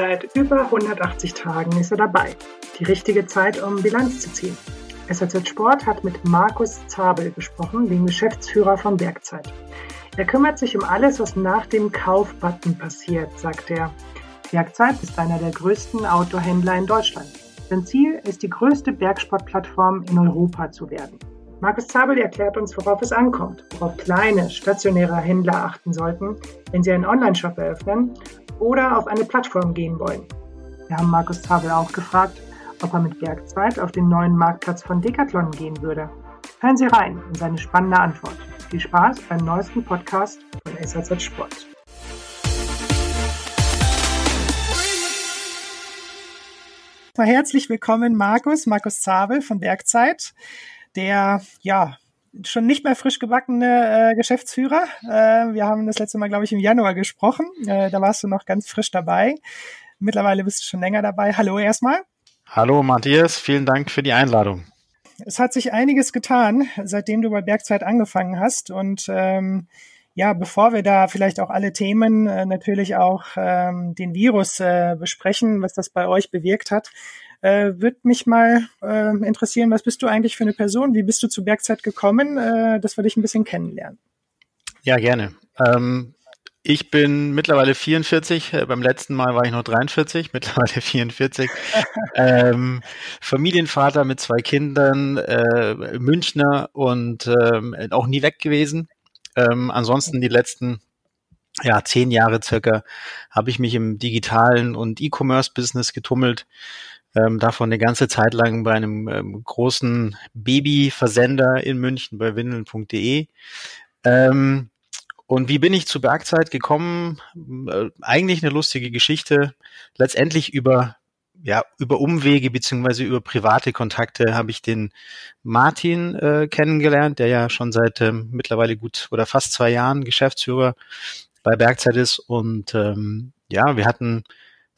Seit über 180 Tagen ist er dabei. Die richtige Zeit, um Bilanz zu ziehen. SAZ Sport hat mit Markus Zabel gesprochen, dem Geschäftsführer von Bergzeit. Er kümmert sich um alles, was nach dem Kaufbutton passiert, sagt er. Bergzeit ist einer der größten Outdoor-Händler in Deutschland. Sein Ziel ist, die größte Bergsportplattform in Europa zu werden. Markus Zabel erklärt uns, worauf es ankommt, worauf kleine, stationäre Händler achten sollten, wenn sie einen Online-Shop eröffnen oder auf eine Plattform gehen wollen. Wir haben Markus Zabel auch gefragt, ob er mit Bergzeit auf den neuen Marktplatz von Decathlon gehen würde. Hören Sie rein in seine spannende Antwort. Viel Spaß beim neuesten Podcast von SAZ Sport. Herzlich willkommen, Markus, Markus Zabel von Bergzeit der ja schon nicht mehr frisch gebackene äh, Geschäftsführer. Äh, wir haben das letzte Mal, glaube ich, im Januar gesprochen. Äh, da warst du noch ganz frisch dabei. Mittlerweile bist du schon länger dabei. Hallo erstmal. Hallo Matthias, vielen Dank für die Einladung. Es hat sich einiges getan, seitdem du bei Bergzeit angefangen hast. Und ähm, ja, bevor wir da vielleicht auch alle Themen, äh, natürlich auch ähm, den Virus äh, besprechen, was das bei euch bewirkt hat, äh, Würde mich mal äh, interessieren, was bist du eigentlich für eine Person? Wie bist du zu Bergzeit gekommen, äh, dass wir dich ein bisschen kennenlernen? Ja, gerne. Ähm, ich bin mittlerweile 44. Äh, beim letzten Mal war ich noch 43, mittlerweile 44. ähm, Familienvater mit zwei Kindern, äh, Münchner und ähm, auch nie weg gewesen. Ähm, ansonsten die letzten ja, zehn Jahre circa habe ich mich im digitalen und E-Commerce-Business getummelt ähm, davon eine ganze Zeit lang bei einem ähm, großen Babyversender in München bei windeln.de. Ähm, und wie bin ich zu Bergzeit gekommen? Äh, eigentlich eine lustige Geschichte. Letztendlich über ja, über Umwege beziehungsweise über private Kontakte habe ich den Martin äh, kennengelernt, der ja schon seit ähm, mittlerweile gut oder fast zwei Jahren Geschäftsführer bei Bergzeit ist. Und ähm, ja, wir hatten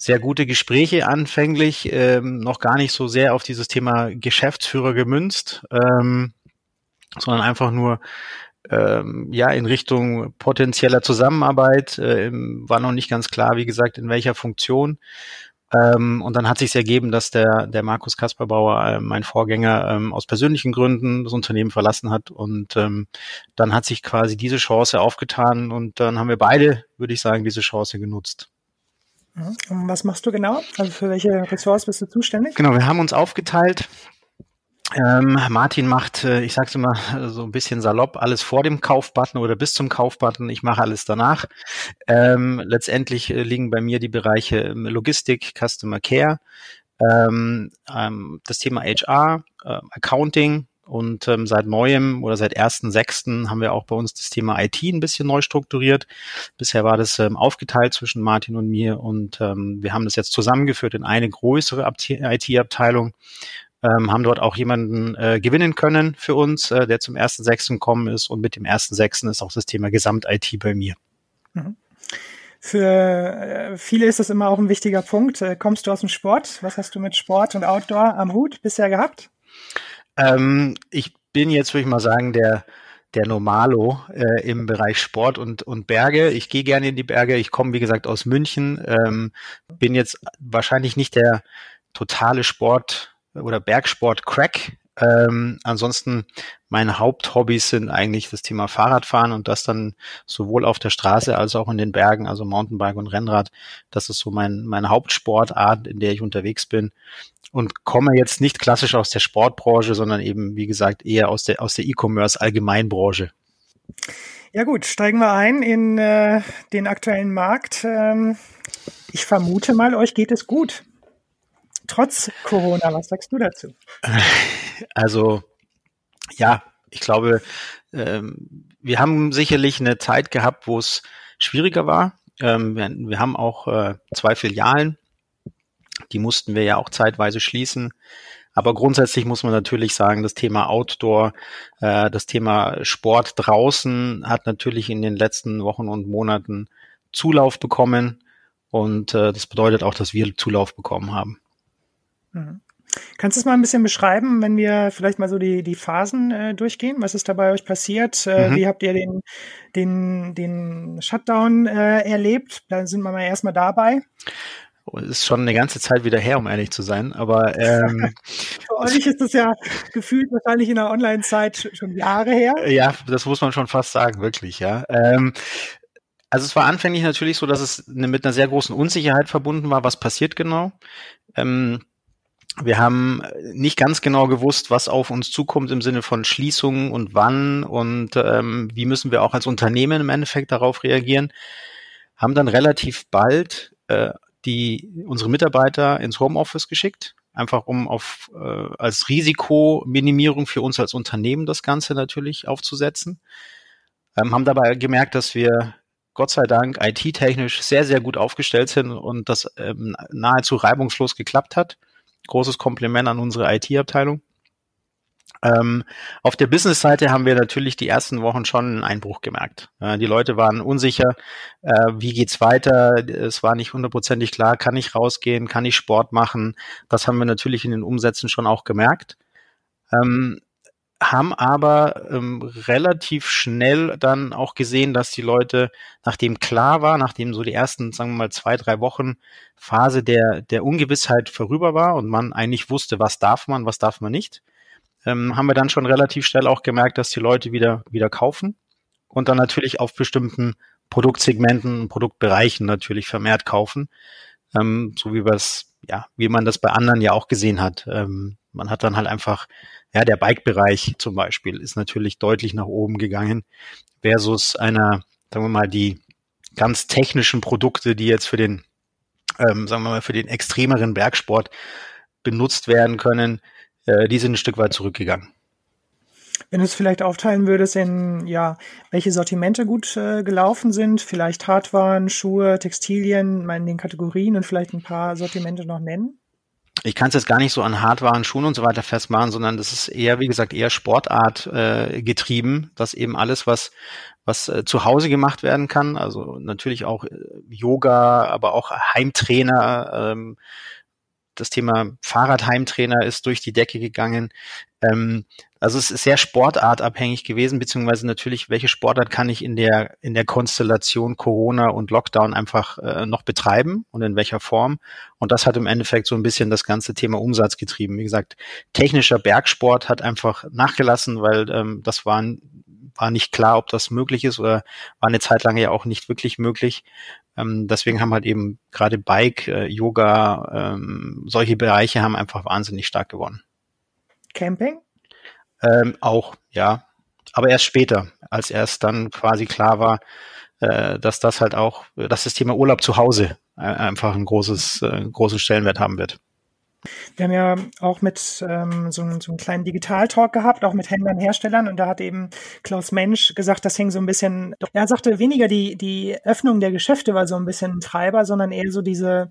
sehr gute Gespräche anfänglich, ähm, noch gar nicht so sehr auf dieses Thema Geschäftsführer gemünzt, ähm, sondern einfach nur ähm, ja in Richtung potenzieller Zusammenarbeit. Äh, war noch nicht ganz klar, wie gesagt, in welcher Funktion. Ähm, und dann hat sich ergeben, dass der, der Markus Kasperbauer, äh, mein Vorgänger, ähm, aus persönlichen Gründen das Unternehmen verlassen hat. Und ähm, dann hat sich quasi diese Chance aufgetan und dann haben wir beide, würde ich sagen, diese Chance genutzt. Und was machst du genau? Also für welche Ressorts bist du zuständig? Genau, wir haben uns aufgeteilt. Ähm, Martin macht, äh, ich sag's immer so ein bisschen salopp, alles vor dem Kaufbutton oder bis zum Kaufbutton. Ich mache alles danach. Ähm, letztendlich äh, liegen bei mir die Bereiche ähm, Logistik, Customer Care, ähm, ähm, das Thema HR, äh, Accounting, und ähm, seit neuem oder seit 1.6. haben wir auch bei uns das Thema IT ein bisschen neu strukturiert. Bisher war das ähm, aufgeteilt zwischen Martin und mir und ähm, wir haben das jetzt zusammengeführt in eine größere IT-Abteilung. Ähm, haben dort auch jemanden äh, gewinnen können für uns, äh, der zum 1.6. gekommen ist und mit dem 1.6. ist auch das Thema Gesamt-IT bei mir. Mhm. Für äh, viele ist das immer auch ein wichtiger Punkt. Äh, kommst du aus dem Sport? Was hast du mit Sport und Outdoor am Hut bisher gehabt? Ähm, ich bin jetzt, würde ich mal sagen, der, der Normalo äh, im Bereich Sport und, und Berge. Ich gehe gerne in die Berge. Ich komme, wie gesagt, aus München. Ähm, bin jetzt wahrscheinlich nicht der totale Sport- oder Bergsport-Crack. Ähm, ansonsten meine Haupthobbys sind eigentlich das Thema Fahrradfahren und das dann sowohl auf der Straße als auch in den Bergen, also Mountainbike und Rennrad. Das ist so mein, meine Hauptsportart, in der ich unterwegs bin und komme jetzt nicht klassisch aus der Sportbranche, sondern eben, wie gesagt, eher aus der, aus der E-Commerce Allgemeinbranche. Ja gut, steigen wir ein in äh, den aktuellen Markt. Ähm, ich vermute mal, euch geht es gut. Trotz Corona, was sagst du dazu? Also, ja, ich glaube, ähm, wir haben sicherlich eine Zeit gehabt, wo es schwieriger war. Ähm, wir, wir, haben auch äh, zwei Filialen die mussten wir ja auch zeitweise schließen. Aber grundsätzlich muss man natürlich sagen, das Thema Outdoor, äh, das Thema Sport draußen hat natürlich in den letzten Wochen und Monaten Zulauf bekommen. Und äh, das bedeutet auch, dass wir Zulauf bekommen haben. Mhm. Kannst du es mal ein bisschen beschreiben, wenn wir vielleicht mal so die, die Phasen äh, durchgehen? Was ist da bei euch passiert? Äh, mhm. Wie habt ihr den, den, den Shutdown äh, erlebt? Da sind wir mal erstmal dabei. ist schon eine ganze Zeit wieder her, um ehrlich zu sein. Aber ähm, für euch ist das ja gefühlt wahrscheinlich in der Online-Zeit schon Jahre her. Ja, das muss man schon fast sagen, wirklich, ja. Ähm, also es war anfänglich natürlich so, dass es eine, mit einer sehr großen Unsicherheit verbunden war, was passiert genau. Ähm, wir haben nicht ganz genau gewusst, was auf uns zukommt im Sinne von Schließungen und wann und ähm, wie müssen wir auch als Unternehmen im Endeffekt darauf reagieren. Haben dann relativ bald äh, die unsere Mitarbeiter ins Homeoffice geschickt, einfach um auf äh, als Risikominimierung für uns als Unternehmen das Ganze natürlich aufzusetzen. Ähm, haben dabei gemerkt, dass wir Gott sei Dank IT-technisch sehr, sehr gut aufgestellt sind und das ähm, nahezu reibungslos geklappt hat. Großes Kompliment an unsere IT-Abteilung. Ähm, auf der Business-Seite haben wir natürlich die ersten Wochen schon einen Einbruch gemerkt. Äh, die Leute waren unsicher, äh, wie geht's weiter? Es war nicht hundertprozentig klar, kann ich rausgehen, kann ich Sport machen? Das haben wir natürlich in den Umsätzen schon auch gemerkt. Ähm, haben aber ähm, relativ schnell dann auch gesehen, dass die Leute, nachdem klar war, nachdem so die ersten, sagen wir mal, zwei, drei Wochen Phase der, der Ungewissheit vorüber war und man eigentlich wusste, was darf man, was darf man nicht, ähm, haben wir dann schon relativ schnell auch gemerkt, dass die Leute wieder, wieder kaufen und dann natürlich auf bestimmten Produktsegmenten und Produktbereichen natürlich vermehrt kaufen, ähm, so wie ja, wie man das bei anderen ja auch gesehen hat. Ähm, man hat dann halt einfach, ja, der Bike-Bereich zum Beispiel ist natürlich deutlich nach oben gegangen versus einer, sagen wir mal, die ganz technischen Produkte, die jetzt für den, ähm, sagen wir mal, für den extremeren Bergsport benutzt werden können, äh, die sind ein Stück weit zurückgegangen. Wenn du es vielleicht aufteilen würdest in, ja, welche Sortimente gut äh, gelaufen sind, vielleicht Hardwaren, Schuhe, Textilien, mal in den Kategorien und vielleicht ein paar Sortimente noch nennen? Ich kann es jetzt gar nicht so an Hardwaren, Schuhen und so weiter festmachen, sondern das ist eher, wie gesagt, eher Sportart äh, getrieben, dass eben alles, was was äh, zu Hause gemacht werden kann, also natürlich auch äh, Yoga, aber auch Heimtrainer, ähm, das Thema Fahrradheimtrainer ist durch die Decke gegangen. Ähm, also es ist sehr sportartabhängig gewesen, beziehungsweise natürlich, welche Sportart kann ich in der, in der Konstellation Corona und Lockdown einfach äh, noch betreiben und in welcher Form. Und das hat im Endeffekt so ein bisschen das ganze Thema Umsatz getrieben. Wie gesagt, technischer Bergsport hat einfach nachgelassen, weil ähm, das war, war nicht klar, ob das möglich ist oder war eine Zeit lang ja auch nicht wirklich möglich. Ähm, deswegen haben halt eben gerade Bike, äh, Yoga, ähm, solche Bereiche haben einfach wahnsinnig stark gewonnen. Camping? Ähm, auch, ja. Aber erst später, als erst dann quasi klar war, äh, dass das halt auch, dass das Thema Urlaub zu Hause äh, einfach ein großes, äh, großen Stellenwert haben wird. Wir haben ja auch mit ähm, so, so einem kleinen Digital-Talk gehabt, auch mit Händlern, Herstellern. Und da hat eben Klaus Mensch gesagt, das hing so ein bisschen, er sagte weniger die, die Öffnung der Geschäfte war so ein bisschen ein Treiber, sondern eher so diese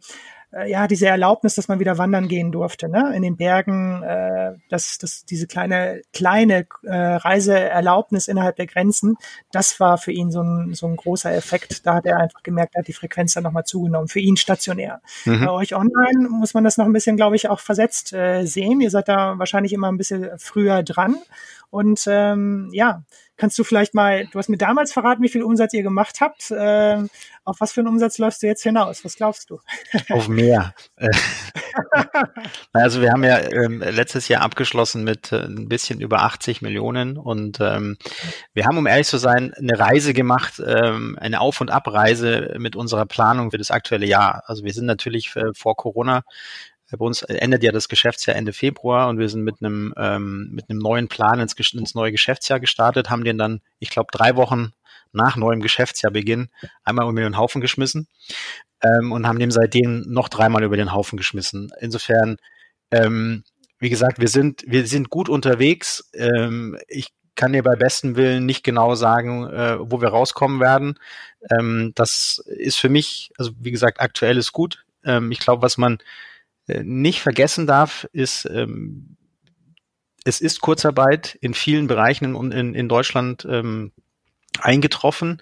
äh, ja, diese Erlaubnis, dass man wieder wandern gehen durfte, ne? In den Bergen, äh, dass das, diese kleine, kleine äh, Reiseerlaubnis innerhalb der Grenzen, das war für ihn so ein, so ein großer Effekt. Da hat er einfach gemerkt, hat die Frequenz dann nochmal zugenommen. Für ihn stationär. Mhm. Bei euch online muss man das noch ein bisschen, glaube ich, auch versetzt äh, sehen. Ihr seid da wahrscheinlich immer ein bisschen früher dran. Und ähm, ja, kannst du vielleicht mal, du hast mir damals verraten, wie viel Umsatz ihr gemacht habt. Ähm, auf was für einen Umsatz läufst du jetzt hinaus? Was glaubst du? Auf mehr. also wir haben ja ähm, letztes Jahr abgeschlossen mit äh, ein bisschen über 80 Millionen und ähm, wir haben, um ehrlich zu sein, eine Reise gemacht, ähm, eine Auf- und Abreise mit unserer Planung für das aktuelle Jahr. Also wir sind natürlich äh, vor Corona bei uns endet ja das Geschäftsjahr Ende Februar und wir sind mit einem ähm, mit einem neuen Plan ins, ins neue Geschäftsjahr gestartet, haben den dann, ich glaube, drei Wochen nach neuem Geschäftsjahrbeginn einmal über den Haufen geschmissen ähm, und haben den seitdem noch dreimal über den Haufen geschmissen. Insofern, ähm, wie gesagt, wir sind wir sind gut unterwegs. Ähm, ich kann dir bei bestem Willen nicht genau sagen, äh, wo wir rauskommen werden. Ähm, das ist für mich, also wie gesagt, aktuell ist gut. Ähm, ich glaube, was man nicht vergessen darf, ist, ähm, es ist Kurzarbeit in vielen Bereichen in, in, in Deutschland ähm, eingetroffen.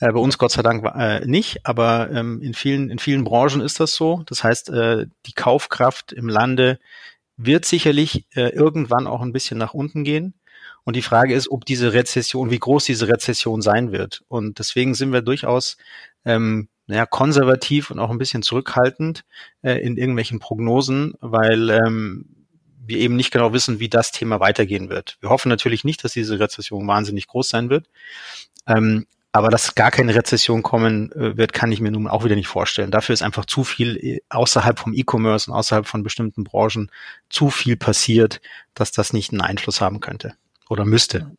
Äh, bei uns Gott sei Dank äh, nicht, aber ähm, in vielen in vielen Branchen ist das so. Das heißt, äh, die Kaufkraft im Lande wird sicherlich äh, irgendwann auch ein bisschen nach unten gehen. Und die Frage ist, ob diese Rezession, wie groß diese Rezession sein wird. Und deswegen sind wir durchaus ähm, naja, konservativ und auch ein bisschen zurückhaltend äh, in irgendwelchen Prognosen, weil ähm, wir eben nicht genau wissen, wie das Thema weitergehen wird. Wir hoffen natürlich nicht, dass diese Rezession wahnsinnig groß sein wird. Ähm, aber dass gar keine Rezession kommen äh, wird, kann ich mir nun auch wieder nicht vorstellen. Dafür ist einfach zu viel äh, außerhalb vom E-Commerce und außerhalb von bestimmten Branchen zu viel passiert, dass das nicht einen Einfluss haben könnte oder müsste.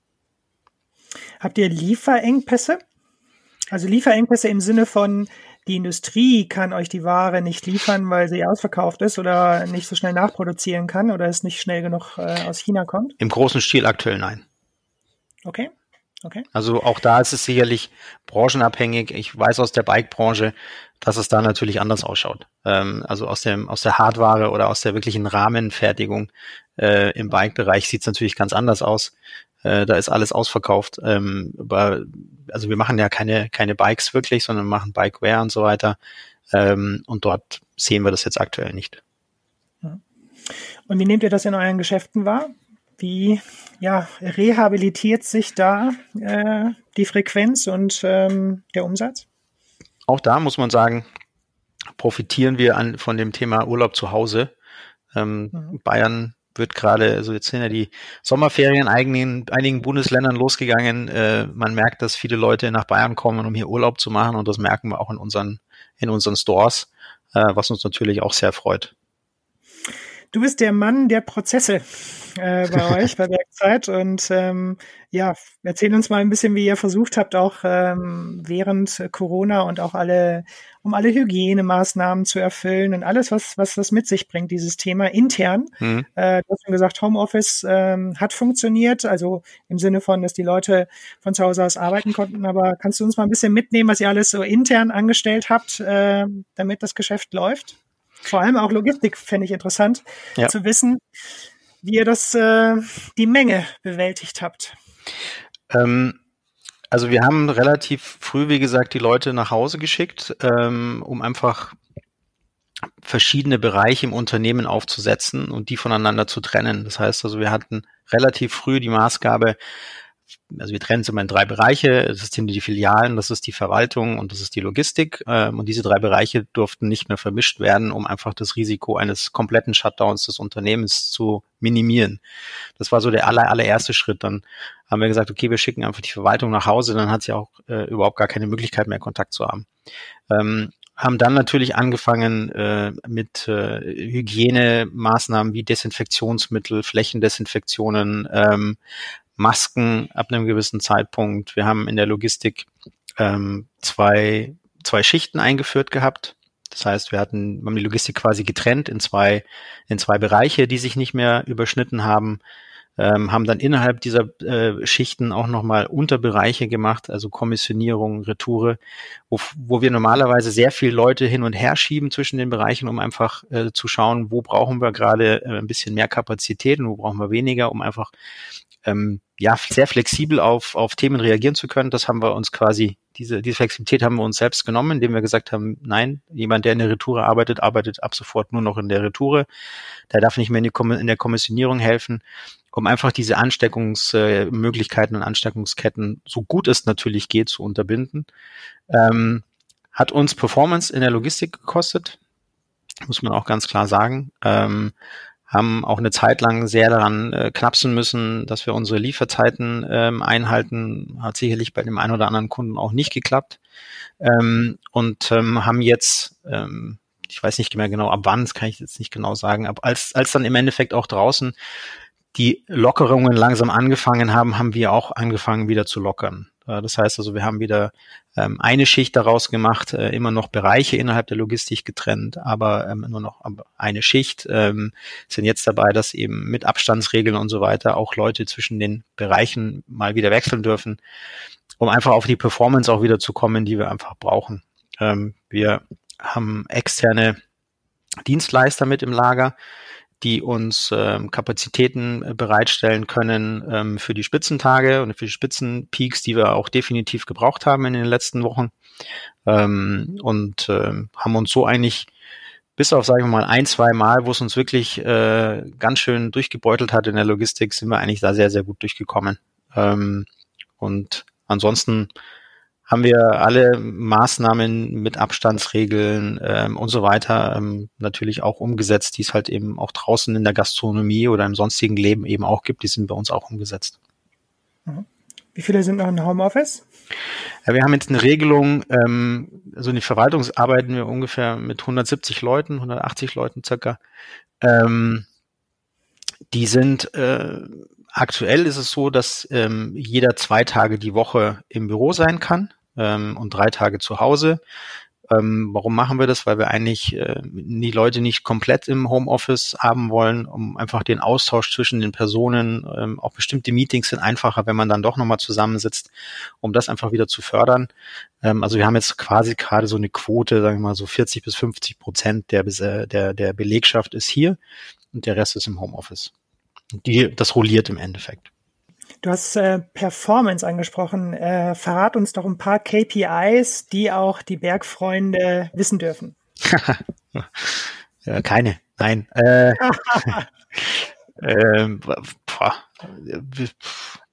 Habt ihr Lieferengpässe? Also Lieferengpässe im Sinne von, die Industrie kann euch die Ware nicht liefern, weil sie ausverkauft ist oder nicht so schnell nachproduzieren kann oder es nicht schnell genug äh, aus China kommt? Im großen Stil aktuell nein. Okay. Okay. Also auch da ist es sicherlich branchenabhängig. Ich weiß aus der Bike-Branche, dass es da natürlich anders ausschaut. Ähm, also aus dem aus der Hardware oder aus der wirklichen Rahmenfertigung äh, im Bike-Bereich sieht es natürlich ganz anders aus. Äh, da ist alles ausverkauft. Ähm, aber, also wir machen ja keine, keine Bikes wirklich, sondern machen Bikeware und so weiter. Ähm, und dort sehen wir das jetzt aktuell nicht. Und wie nehmt ihr das in euren Geschäften wahr? Wie ja, rehabilitiert sich da äh, die Frequenz und ähm, der Umsatz? Auch da muss man sagen, profitieren wir an, von dem Thema Urlaub zu Hause. Ähm, mhm. Bayern wird gerade, also jetzt sind ja die Sommerferien in einigen, einigen Bundesländern losgegangen. Äh, man merkt, dass viele Leute nach Bayern kommen, um hier Urlaub zu machen und das merken wir auch in unseren, in unseren Stores, äh, was uns natürlich auch sehr freut. Du bist der Mann der Prozesse äh, bei euch, bei Werkzeit. Und ähm, ja, erzähl uns mal ein bisschen, wie ihr versucht habt, auch ähm, während Corona und auch alle, um alle Hygienemaßnahmen zu erfüllen und alles, was, was das mit sich bringt, dieses Thema intern. Mhm. Äh, du hast schon gesagt, Homeoffice ähm, hat funktioniert, also im Sinne von, dass die Leute von zu Hause aus arbeiten konnten. Aber kannst du uns mal ein bisschen mitnehmen, was ihr alles so intern angestellt habt, äh, damit das Geschäft läuft? Vor allem auch Logistik fände ich interessant ja. zu wissen wie ihr das, äh, die Menge bewältigt habt. Ähm, also wir haben relativ früh, wie gesagt, die Leute nach Hause geschickt, ähm, um einfach verschiedene Bereiche im Unternehmen aufzusetzen und die voneinander zu trennen. Das heißt also, wir hatten relativ früh die Maßgabe, also wir trennen es immer in drei Bereiche. Das sind die Filialen, das ist die Verwaltung und das ist die Logistik. Ähm, und diese drei Bereiche durften nicht mehr vermischt werden, um einfach das Risiko eines kompletten Shutdowns des Unternehmens zu minimieren. Das war so der aller, allererste Schritt. Dann haben wir gesagt, okay, wir schicken einfach die Verwaltung nach Hause, dann hat sie auch äh, überhaupt gar keine Möglichkeit mehr, Kontakt zu haben. Ähm, haben dann natürlich angefangen äh, mit äh, Hygienemaßnahmen wie Desinfektionsmittel, Flächendesinfektionen, ähm, Masken ab einem gewissen Zeitpunkt. Wir haben in der Logistik ähm, zwei, zwei Schichten eingeführt gehabt. Das heißt, wir hatten, haben die Logistik quasi getrennt in zwei, in zwei Bereiche, die sich nicht mehr überschnitten haben ähm, haben dann innerhalb dieser äh, Schichten auch nochmal Unterbereiche gemacht, also Kommissionierung, Retoure, wo, wo wir normalerweise sehr viele Leute hin und her schieben zwischen den Bereichen, um einfach äh, zu schauen, wo brauchen wir gerade äh, ein bisschen mehr Kapazität und wo brauchen wir weniger, um einfach ähm, ja sehr flexibel auf, auf Themen reagieren zu können. Das haben wir uns quasi, diese, diese Flexibilität haben wir uns selbst genommen, indem wir gesagt haben, nein, jemand, der in der Retoure arbeitet, arbeitet ab sofort nur noch in der Retoure. Der darf nicht mehr in, die, in der Kommissionierung helfen um einfach diese Ansteckungsmöglichkeiten und Ansteckungsketten, so gut es natürlich geht, zu unterbinden. Ähm, hat uns Performance in der Logistik gekostet, muss man auch ganz klar sagen. Ähm, haben auch eine Zeit lang sehr daran äh, knapsen müssen, dass wir unsere Lieferzeiten ähm, einhalten. Hat sicherlich bei dem einen oder anderen Kunden auch nicht geklappt. Ähm, und ähm, haben jetzt, ähm, ich weiß nicht mehr genau ab wann, das kann ich jetzt nicht genau sagen, aber als, als dann im Endeffekt auch draußen die Lockerungen langsam angefangen haben, haben wir auch angefangen wieder zu lockern. Das heißt also, wir haben wieder ähm, eine Schicht daraus gemacht, äh, immer noch Bereiche innerhalb der Logistik getrennt, aber ähm, nur noch eine Schicht. Ähm, sind jetzt dabei, dass eben mit Abstandsregeln und so weiter auch Leute zwischen den Bereichen mal wieder wechseln dürfen, um einfach auf die Performance auch wieder zu kommen, die wir einfach brauchen. Ähm, wir haben externe Dienstleister mit im Lager, die uns ähm, Kapazitäten äh, bereitstellen können ähm, für die Spitzentage und für die Spitzenpeaks, die wir auch definitiv gebraucht haben in den letzten Wochen. Ähm, und ähm, haben uns so eigentlich bis auf, sagen wir mal, ein, zwei Mal, wo es uns wirklich äh, ganz schön durchgebeutelt hat in der Logistik, sind wir eigentlich da sehr, sehr gut durchgekommen. Ähm, und ansonsten haben wir alle Maßnahmen mit Abstandsregeln ähm, und so weiter ähm, natürlich auch umgesetzt, die es halt eben auch draußen in der Gastronomie oder im sonstigen Leben eben auch gibt. Die sind bei uns auch umgesetzt. Mhm. Wie viele sind noch im Homeoffice? Ja, wir haben jetzt eine Regelung, ähm, also in die Verwaltung arbeiten wir ungefähr mit 170 Leuten, 180 Leuten circa. Ähm, die sind äh, aktuell ist es so, dass ähm, jeder zwei Tage die Woche im Büro sein kann ähm, und drei Tage zu Hause. Ähm, warum machen wir das? Weil wir eigentlich äh, die Leute nicht komplett im Homeoffice haben wollen, um einfach den Austausch zwischen den Personen, ähm, auch bestimmte Meetings sind einfacher, wenn man dann doch nochmal zusammensitzt, um das einfach wieder zu fördern. Ähm, also wir haben jetzt quasi gerade so eine Quote, sagen wir mal so 40 bis 50 Prozent der, der, der Belegschaft ist hier und der Rest ist im Homeoffice. Die, das rolliert im Endeffekt. Du hast äh, Performance angesprochen. Äh, verrat uns doch ein paar KPIs, die auch die Bergfreunde wissen dürfen. ja, keine, nein. Äh, ähm, boah,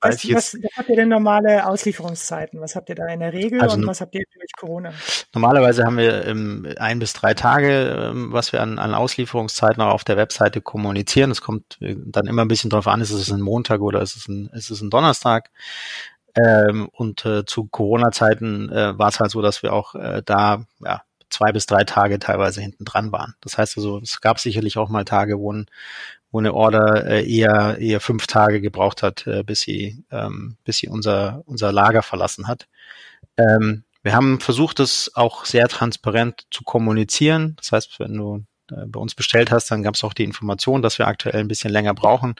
was, was, was, habt ihr denn normale Auslieferungszeiten? Was habt ihr da in der Regel also, und was habt ihr durch Corona? Normalerweise haben wir ähm, ein bis drei Tage, ähm, was wir an, an Auslieferungszeiten auch auf der Webseite kommunizieren. Es kommt äh, dann immer ein bisschen darauf an, ist es ein Montag oder ist es ein, ist es ein Donnerstag. Ähm, und äh, zu Corona-Zeiten äh, war es halt so, dass wir auch äh, da ja, zwei bis drei Tage teilweise hinten dran waren. Das heißt also, es gab sicherlich auch mal Tage, wo ein, wo eine Order äh, eher eher fünf Tage gebraucht hat, äh, bis sie ähm, bis sie unser unser Lager verlassen hat. Ähm, wir haben versucht, das auch sehr transparent zu kommunizieren. Das heißt, wenn du äh, bei uns bestellt hast, dann gab es auch die Information, dass wir aktuell ein bisschen länger brauchen.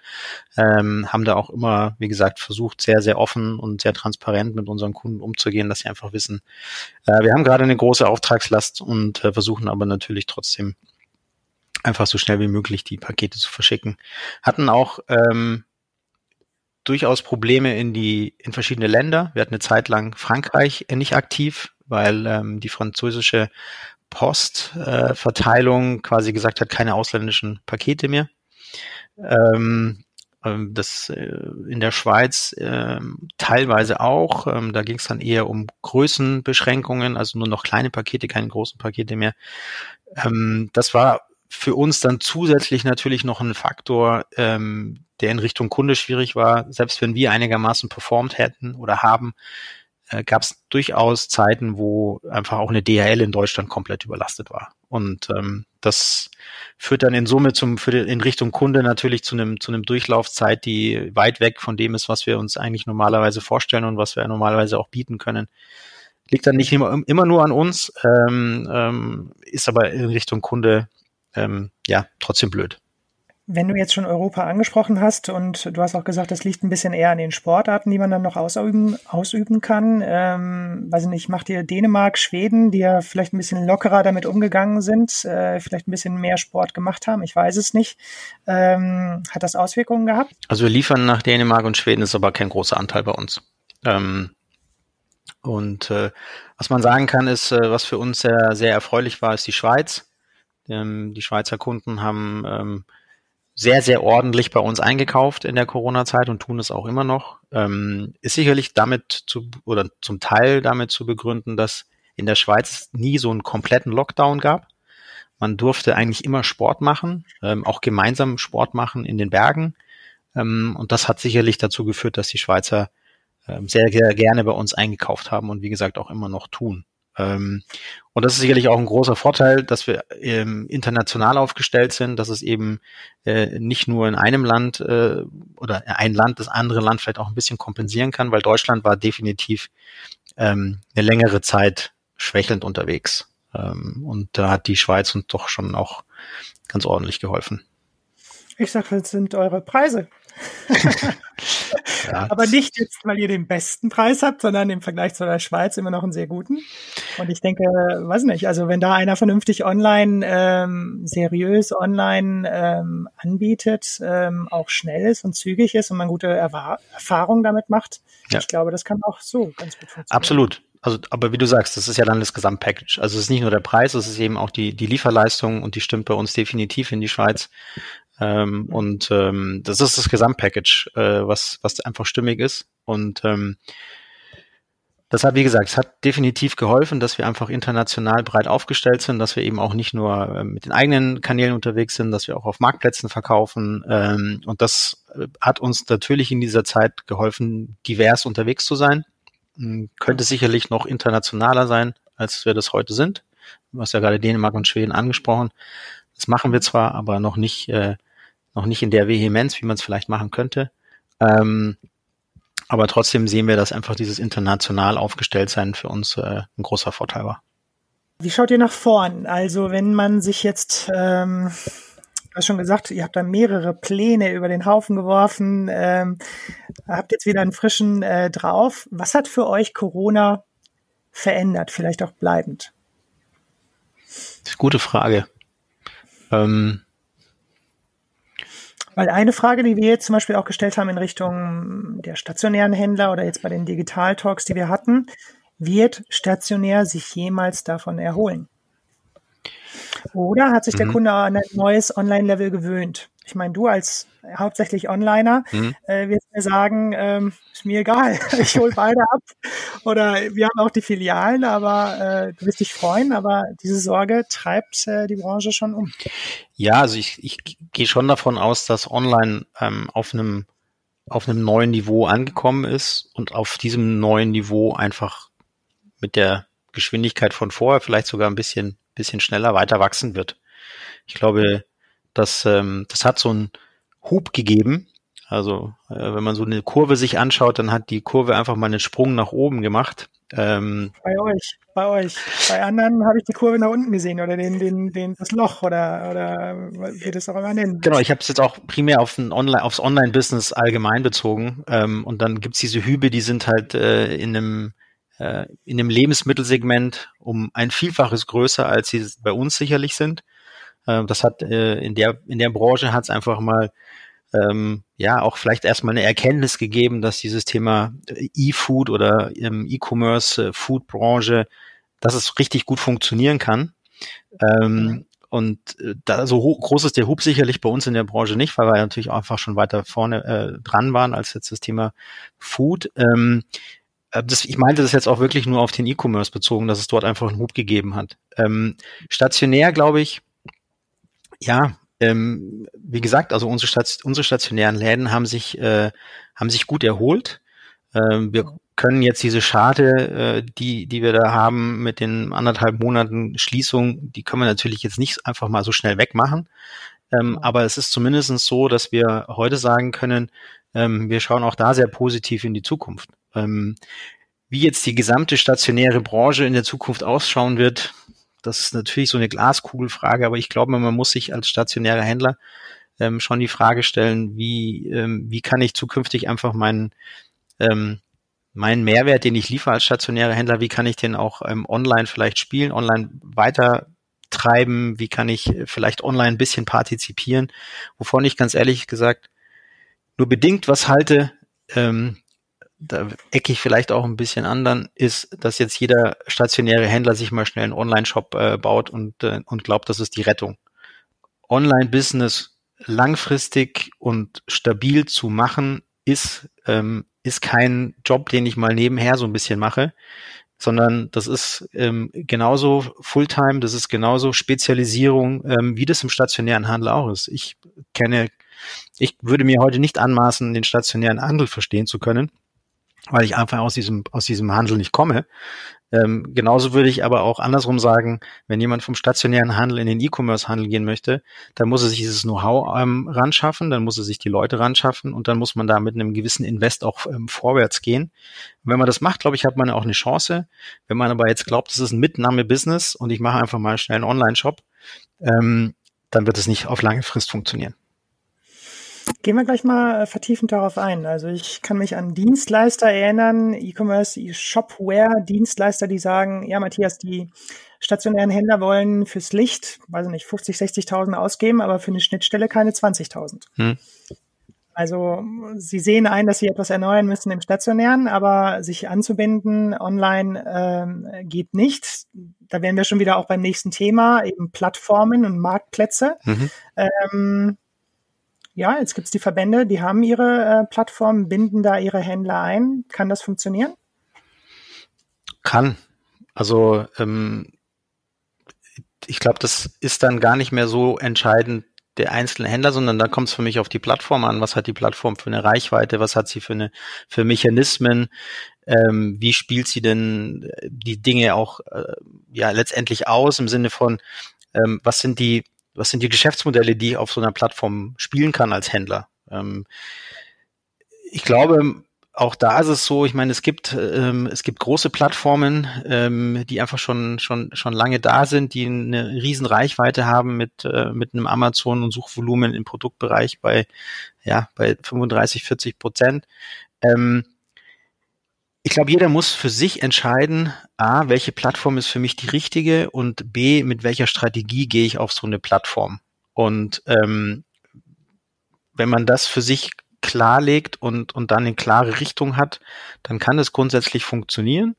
Ähm, haben da auch immer, wie gesagt, versucht, sehr, sehr offen und sehr transparent mit unseren Kunden umzugehen, dass sie einfach wissen, äh, wir haben gerade eine große Auftragslast und äh, versuchen aber natürlich trotzdem einfach so schnell wie möglich die Pakete zu verschicken. Hatten auch ähm, durchaus Probleme in die in verschiedene Länder. Wir hatten eine Zeit lang Frankreich nicht aktiv, weil ähm, die französische Postverteilung äh, quasi gesagt hat, keine ausländischen Pakete mehr. Ähm, ähm das äh, in der Schweiz äh, teilweise auch. Ähm, da ging es dann eher um Größenbeschränkungen, also nur noch kleine Pakete, keine großen Pakete mehr. Ähm, das war für uns dann zusätzlich natürlich noch ein Faktor, ähm, der in Richtung Kunde schwierig war. Selbst wenn wir einigermaßen performt hätten oder haben, äh, gab es durchaus Zeiten, wo einfach auch eine DHL in Deutschland komplett überlastet war. Und ähm, das führt dann in Summe zum für den, in Richtung Kunde natürlich zu einem zu einem Durchlaufzeit, die weit weg von dem ist, was wir uns eigentlich normalerweise vorstellen und was wir normalerweise auch bieten können. Liegt dann nicht immer, immer nur an uns, ähm, ähm, ist aber in Richtung Kunde ähm, ja, trotzdem blöd. Wenn du jetzt schon Europa angesprochen hast und du hast auch gesagt, das liegt ein bisschen eher an den Sportarten, die man dann noch ausüben, ausüben kann. Ähm, weiß ich nicht, macht ihr Dänemark, Schweden, die ja vielleicht ein bisschen lockerer damit umgegangen sind, äh, vielleicht ein bisschen mehr Sport gemacht haben, ich weiß es nicht. Ähm, hat das Auswirkungen gehabt? Also wir liefern nach Dänemark und Schweden, ist aber kein großer Anteil bei uns. Ähm, und äh, was man sagen kann, ist, äh, was für uns sehr, sehr erfreulich war, ist die Schweiz. Ähm, die Schweizer Kunden haben ähm, sehr, sehr ordentlich bei uns eingekauft in der Corona-Zeit und tun es auch immer noch. Ähm, ist sicherlich damit zu, oder zum Teil damit zu begründen, dass in der Schweiz nie so einen kompletten Lockdown gab. Man durfte eigentlich immer Sport machen, ähm, auch gemeinsam Sport machen in den Bergen. Ähm, und das hat sicherlich dazu geführt, dass die Schweizer ähm, sehr, sehr gerne bei uns eingekauft haben und wie gesagt auch immer noch tun. Ähm, und das ist sicherlich auch ein großer Vorteil, dass wir ähm, international aufgestellt sind, dass es eben äh, nicht nur in einem Land äh, oder ein Land das andere Land vielleicht auch ein bisschen kompensieren kann, weil Deutschland war definitiv ähm, eine längere Zeit schwächelnd unterwegs. Und da hat die Schweiz uns doch schon auch ganz ordentlich geholfen. Ich sag, das sind eure Preise. ja. Aber nicht jetzt, weil ihr den besten Preis habt, sondern im Vergleich zu der Schweiz immer noch einen sehr guten. Und ich denke, weiß nicht, also wenn da einer vernünftig online, ähm, seriös online ähm, anbietet, ähm, auch schnell ist und zügig ist und man gute Erwa Erfahrungen damit macht, ja. ich glaube, das kann auch so ganz gut funktionieren. Absolut. Also, aber wie du sagst, das ist ja dann das Gesamtpackage. Also es ist nicht nur der Preis, es ist eben auch die, die Lieferleistung und die stimmt bei uns definitiv in die Schweiz. Ähm, und ähm, das ist das Gesamtpackage, äh, was, was einfach stimmig ist. Und ähm, das hat, wie gesagt, es hat definitiv geholfen, dass wir einfach international breit aufgestellt sind, dass wir eben auch nicht nur äh, mit den eigenen Kanälen unterwegs sind, dass wir auch auf Marktplätzen verkaufen. Ähm, und das äh, hat uns natürlich in dieser Zeit geholfen, divers unterwegs zu sein. Hm, könnte sicherlich noch internationaler sein, als wir das heute sind. Du hast ja gerade Dänemark und Schweden angesprochen. Das machen wir zwar, aber noch nicht, äh, noch nicht in der Vehemenz, wie man es vielleicht machen könnte. Ähm, aber trotzdem sehen wir, dass einfach dieses international aufgestellt sein für uns äh, ein großer Vorteil war. Wie schaut ihr nach vorn? Also wenn man sich jetzt, ähm, du hast schon gesagt, ihr habt da mehrere Pläne über den Haufen geworfen, ähm, habt jetzt wieder einen frischen äh, drauf. Was hat für euch Corona verändert, vielleicht auch bleibend? Das ist eine gute Frage. Ähm, weil eine Frage, die wir jetzt zum Beispiel auch gestellt haben in Richtung der stationären Händler oder jetzt bei den Digital-Talks, die wir hatten, wird stationär sich jemals davon erholen? Oder hat sich der mhm. Kunde an ein neues Online-Level gewöhnt? Ich meine, du als hauptsächlich Onliner mhm. äh, wirst mir sagen, ähm, ist mir egal, ich hole beide ab. Oder wir haben auch die Filialen, aber äh, du wirst dich freuen, aber diese Sorge treibt äh, die Branche schon um. Ja, also ich, ich gehe schon davon aus, dass Online ähm, auf einem auf einem neuen Niveau angekommen ist und auf diesem neuen Niveau einfach mit der Geschwindigkeit von vorher vielleicht sogar ein bisschen bisschen schneller weiter wachsen wird. Ich glaube, dass ähm, das hat so einen Hub gegeben. Also äh, wenn man so eine Kurve sich anschaut, dann hat die Kurve einfach mal einen Sprung nach oben gemacht. Ähm, bei euch, bei euch. Bei anderen habe ich die Kurve nach unten gesehen oder den, den, den, das Loch oder, oder wie das auch immer nennen. Genau, ich habe es jetzt auch primär auf ein Online, aufs Online-Business allgemein bezogen. Ähm, und dann gibt's diese Hübe, die sind halt äh, in einem äh, in dem Lebensmittelsegment um ein Vielfaches größer, als sie bei uns sicherlich sind. Äh, das hat äh, in der in der Branche hat es einfach mal ähm, ja auch vielleicht erstmal eine Erkenntnis gegeben, dass dieses Thema E-Food oder ähm, E-Commerce, äh, Food-Branche, dass es richtig gut funktionieren kann. Ähm, und äh, da so hoch, groß ist der Hub sicherlich bei uns in der Branche nicht, weil wir natürlich einfach schon weiter vorne äh, dran waren als jetzt das Thema Food. Ähm, äh, das, ich meinte das jetzt auch wirklich nur auf den E-Commerce bezogen, dass es dort einfach einen Hub gegeben hat. Ähm, stationär, glaube ich, ja, ähm, wie gesagt, also unsere, Stat unsere stationären Läden haben sich, äh, haben sich gut erholt. Ähm, wir können jetzt diese Schade, äh, die, die wir da haben mit den anderthalb Monaten Schließung, die können wir natürlich jetzt nicht einfach mal so schnell wegmachen. Ähm, aber es ist zumindest so, dass wir heute sagen können, ähm, wir schauen auch da sehr positiv in die Zukunft. Ähm, wie jetzt die gesamte stationäre Branche in der Zukunft ausschauen wird, das ist natürlich so eine Glaskugelfrage, aber ich glaube, man muss sich als stationärer Händler ähm, schon die Frage stellen, wie, ähm, wie kann ich zukünftig einfach meinen, ähm, meinen Mehrwert, den ich liefere als stationärer Händler, wie kann ich den auch ähm, online vielleicht spielen, online weiter treiben, wie kann ich vielleicht online ein bisschen partizipieren, wovon ich ganz ehrlich gesagt nur bedingt was halte, ähm, da ecke ich vielleicht auch ein bisschen an, dann ist, dass jetzt jeder stationäre Händler sich mal schnell einen Online-Shop äh, baut und, äh, und glaubt, das ist die Rettung. Online-Business langfristig und stabil zu machen, ist, ähm, ist kein Job, den ich mal nebenher so ein bisschen mache, sondern das ist ähm, genauso Fulltime, das ist genauso Spezialisierung, ähm, wie das im stationären Handel auch ist. Ich kenne, ich würde mir heute nicht anmaßen, den stationären Handel verstehen zu können weil ich einfach aus diesem, aus diesem Handel nicht komme. Ähm, genauso würde ich aber auch andersrum sagen, wenn jemand vom stationären Handel in den E-Commerce-Handel gehen möchte, dann muss er sich dieses Know-how ähm, ran schaffen, dann muss er sich die Leute ran schaffen und dann muss man da mit einem gewissen Invest auch ähm, vorwärts gehen. Und wenn man das macht, glaube ich, hat man auch eine Chance. Wenn man aber jetzt glaubt, das ist ein Mitnahme-Business und ich mache einfach mal schnell einen Online-Shop, ähm, dann wird es nicht auf lange Frist funktionieren. Gehen wir gleich mal äh, vertiefend darauf ein. Also ich kann mich an Dienstleister erinnern, E-Commerce, Shopware, Dienstleister, die sagen, ja Matthias, die stationären Händler wollen fürs Licht, weiß ich nicht, 50, 60.000 ausgeben, aber für eine Schnittstelle keine 20.000. Hm. Also sie sehen ein, dass sie etwas erneuern müssen im stationären, aber sich anzubinden online ähm, geht nicht. Da wären wir schon wieder auch beim nächsten Thema, eben Plattformen und Marktplätze. Mhm. Ähm, ja, jetzt gibt's die Verbände, die haben ihre äh, Plattformen, binden da ihre Händler ein. Kann das funktionieren? Kann. Also ähm, ich glaube, das ist dann gar nicht mehr so entscheidend der einzelne Händler, sondern da kommt es für mich auf die Plattform an. Was hat die Plattform für eine Reichweite? Was hat sie für eine für Mechanismen? Ähm, wie spielt sie denn die Dinge auch äh, ja letztendlich aus im Sinne von ähm, was sind die was sind die Geschäftsmodelle, die ich auf so einer Plattform spielen kann als Händler? Ähm, ich glaube, auch da ist es so, ich meine, es gibt, ähm, es gibt große Plattformen, ähm, die einfach schon, schon, schon lange da sind, die eine riesen Reichweite haben mit, äh, mit einem Amazon und Suchvolumen im Produktbereich bei, ja, bei 35, 40 Prozent. Ähm, ich glaube, jeder muss für sich entscheiden, A, welche Plattform ist für mich die richtige und B, mit welcher Strategie gehe ich auf so eine Plattform. Und ähm, wenn man das für sich klarlegt und, und dann eine klare Richtung hat, dann kann es grundsätzlich funktionieren.